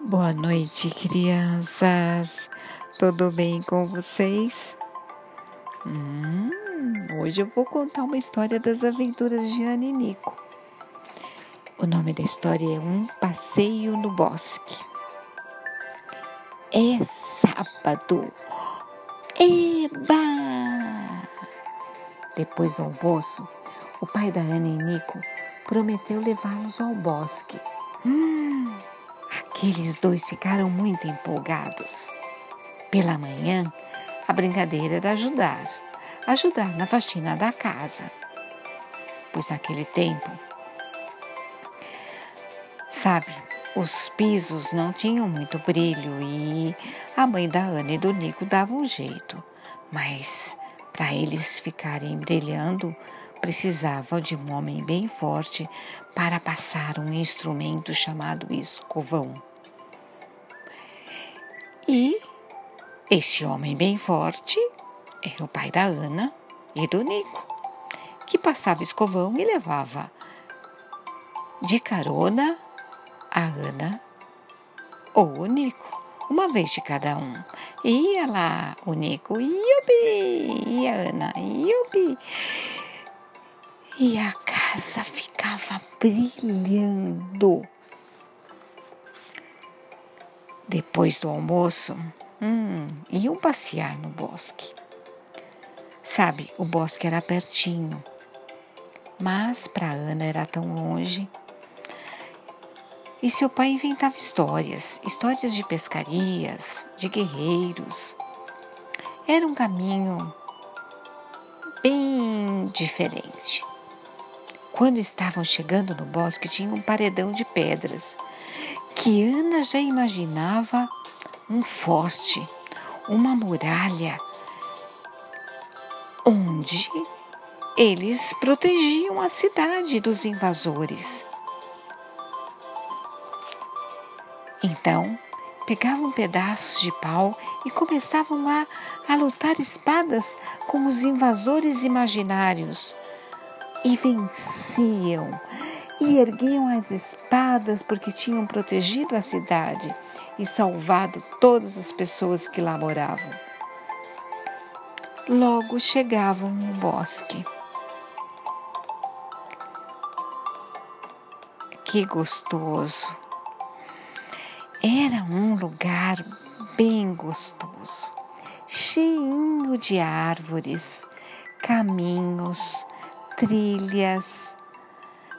Boa noite, crianças. Tudo bem com vocês? Hum, hoje eu vou contar uma história das aventuras de Ana e Nico. O nome da história é Um Passeio no Bosque. É sábado. Eba! Depois do almoço, o pai da Ana e Nico prometeu levá-los ao bosque. Hum, aqueles dois ficaram muito empolgados. Pela manhã, a brincadeira era ajudar, ajudar na faxina da casa. Pois naquele tempo, sabe, os pisos não tinham muito brilho e a mãe da Ana e do Nico dava um jeito. Mas para eles ficarem brilhando, precisava de um homem bem forte para passar um instrumento chamado escovão. E este homem bem forte era o pai da Ana e do Nico, que passava escovão e levava de carona a Ana ou o Nico, uma vez de cada um. Ia lá o Nico, iubi, e a Ana, iubi. E a casa ficava brilhando. Depois do almoço, hum, iam passear no bosque. Sabe, o bosque era pertinho, mas para Ana era tão longe. E seu pai inventava histórias, histórias de pescarias, de guerreiros. Era um caminho bem diferente. Quando estavam chegando no bosque, tinha um paredão de pedras que Ana já imaginava um forte, uma muralha, onde eles protegiam a cidade dos invasores. Então, pegavam pedaços de pau e começavam a, a lutar espadas com os invasores imaginários. E venciam e erguiam as espadas porque tinham protegido a cidade e salvado todas as pessoas que lá moravam. Logo chegavam no bosque. Que gostoso! Era um lugar bem gostoso, cheio de árvores, caminhos, trilhas,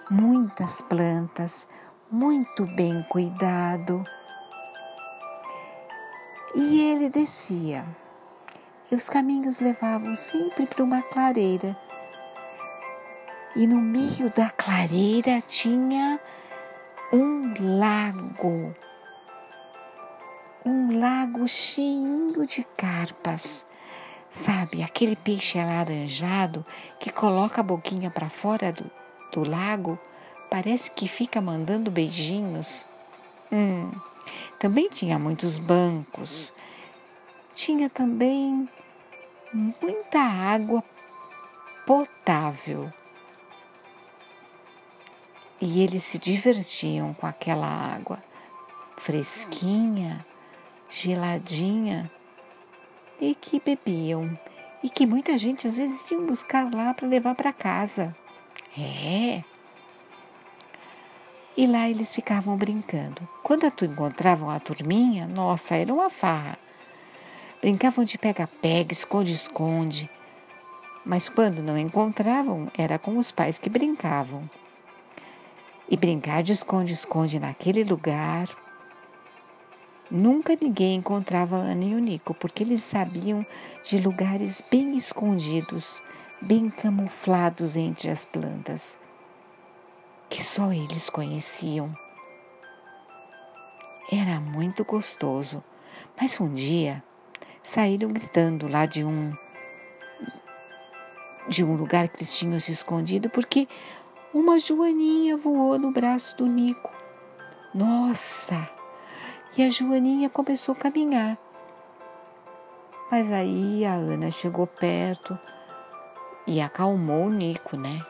muitas plantas, muito bem cuidado. E ele descia, e os caminhos levavam sempre para uma clareira. E no meio da clareira tinha um lago, um lago cheio de carpas. Sabe, aquele peixe alaranjado que coloca a boquinha para fora do, do lago parece que fica mandando beijinhos. Hum, também tinha muitos bancos. Tinha também muita água potável. E eles se divertiam com aquela água fresquinha, geladinha e que bebiam e que muita gente às vezes ia buscar lá para levar para casa. É. E lá eles ficavam brincando. Quando encontravam a turminha, nossa, era uma farra. Brincavam de pega-pega, esconde-esconde. Mas quando não encontravam, era com os pais que brincavam. E brincar de esconde-esconde naquele lugar. Nunca ninguém encontrava Ana e o Nico, porque eles sabiam de lugares bem escondidos bem camuflados entre as plantas, que só eles conheciam. Era muito gostoso, mas um dia saíram gritando lá de um de um lugar que eles tinham se escondido porque uma joaninha voou no braço do Nico. Nossa! E a joaninha começou a caminhar. Mas aí a Ana chegou perto, e acalmou o Nico, né?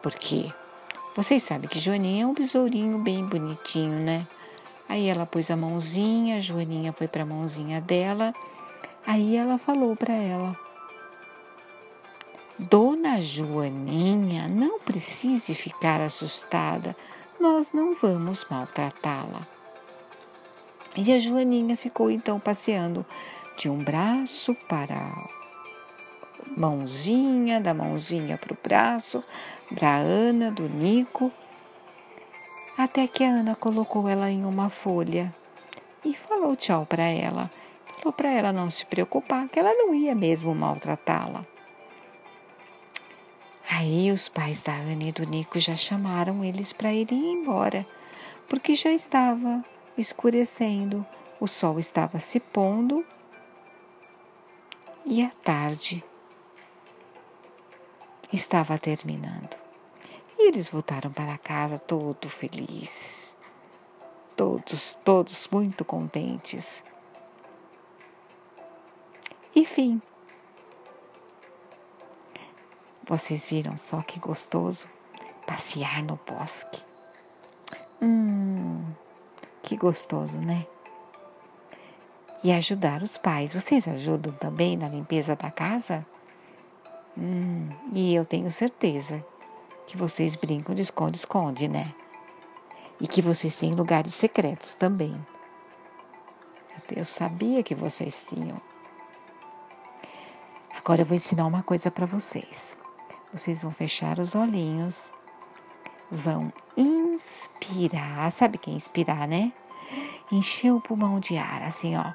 Porque vocês sabem que Joaninha é um besourinho bem bonitinho, né? Aí ela pôs a mãozinha, a Joaninha foi para a mãozinha dela. Aí ela falou para ela: Dona Joaninha, não precise ficar assustada, nós não vamos maltratá-la. E a Joaninha ficou então passeando de um braço para mãozinha, da mãozinha para o braço, para a Ana, do Nico, até que a Ana colocou ela em uma folha e falou tchau para ela. Falou para ela não se preocupar, que ela não ia mesmo maltratá-la. Aí os pais da Ana e do Nico já chamaram eles para irem embora, porque já estava escurecendo, o sol estava se pondo e a tarde estava terminando. E eles voltaram para casa todo felizes, todos, todos muito contentes. Enfim, vocês viram só que gostoso passear no bosque? Hum, que gostoso, né? E ajudar os pais. Vocês ajudam também na limpeza da casa? Hum, e eu tenho certeza que vocês brincam de esconde-esconde, né? E que vocês têm lugares secretos também. Eu sabia que vocês tinham. Agora eu vou ensinar uma coisa para vocês. Vocês vão fechar os olhinhos, vão inspirar. Sabe o que é inspirar, né? Encher o pulmão de ar, assim, ó.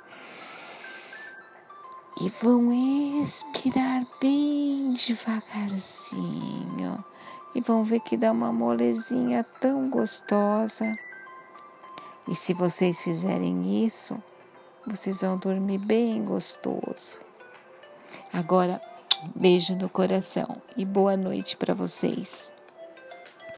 E vão expirar bem devagarzinho e vão ver que dá uma molezinha tão gostosa. E se vocês fizerem isso, vocês vão dormir bem gostoso. Agora, beijo no coração e boa noite para vocês.